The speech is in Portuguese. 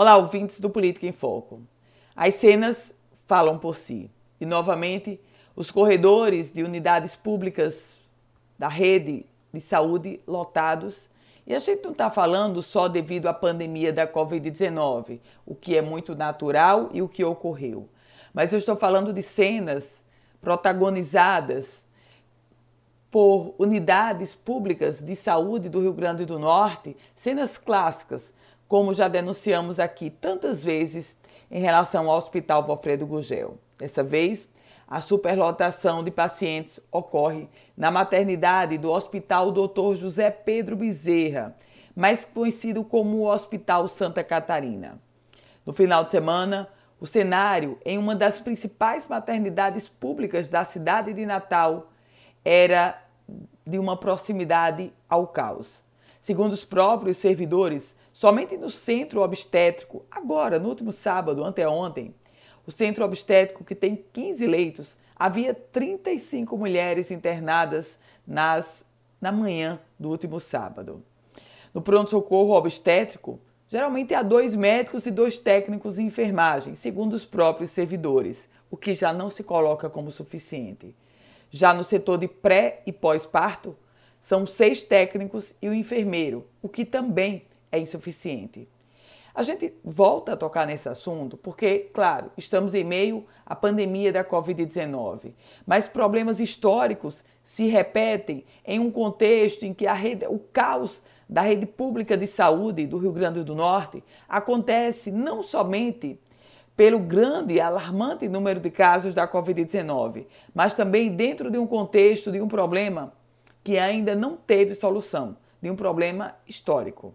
Olá, ouvintes do Política em Foco. As cenas falam por si. E, novamente, os corredores de unidades públicas da rede de saúde lotados. E a gente não está falando só devido à pandemia da Covid-19, o que é muito natural e o que ocorreu. Mas eu estou falando de cenas protagonizadas por unidades públicas de saúde do Rio Grande do Norte, cenas clássicas como já denunciamos aqui tantas vezes em relação ao Hospital Valfredo Gugel. Dessa vez, a superlotação de pacientes ocorre na maternidade do Hospital Dr. José Pedro Bezerra, mais conhecido como Hospital Santa Catarina. No final de semana, o cenário em uma das principais maternidades públicas da cidade de Natal era de uma proximidade ao caos. Segundo os próprios servidores, Somente no centro obstétrico, agora, no último sábado, anteontem, o centro obstétrico, que tem 15 leitos, havia 35 mulheres internadas nas, na manhã do último sábado. No pronto-socorro obstétrico, geralmente há dois médicos e dois técnicos em enfermagem, segundo os próprios servidores, o que já não se coloca como suficiente. Já no setor de pré e pós-parto, são seis técnicos e o enfermeiro, o que também é insuficiente. A gente volta a tocar nesse assunto porque, claro, estamos em meio à pandemia da Covid-19, mas problemas históricos se repetem em um contexto em que rede, o caos da rede pública de saúde do Rio Grande do Norte acontece não somente pelo grande e alarmante número de casos da Covid-19, mas também dentro de um contexto de um problema que ainda não teve solução, de um problema histórico.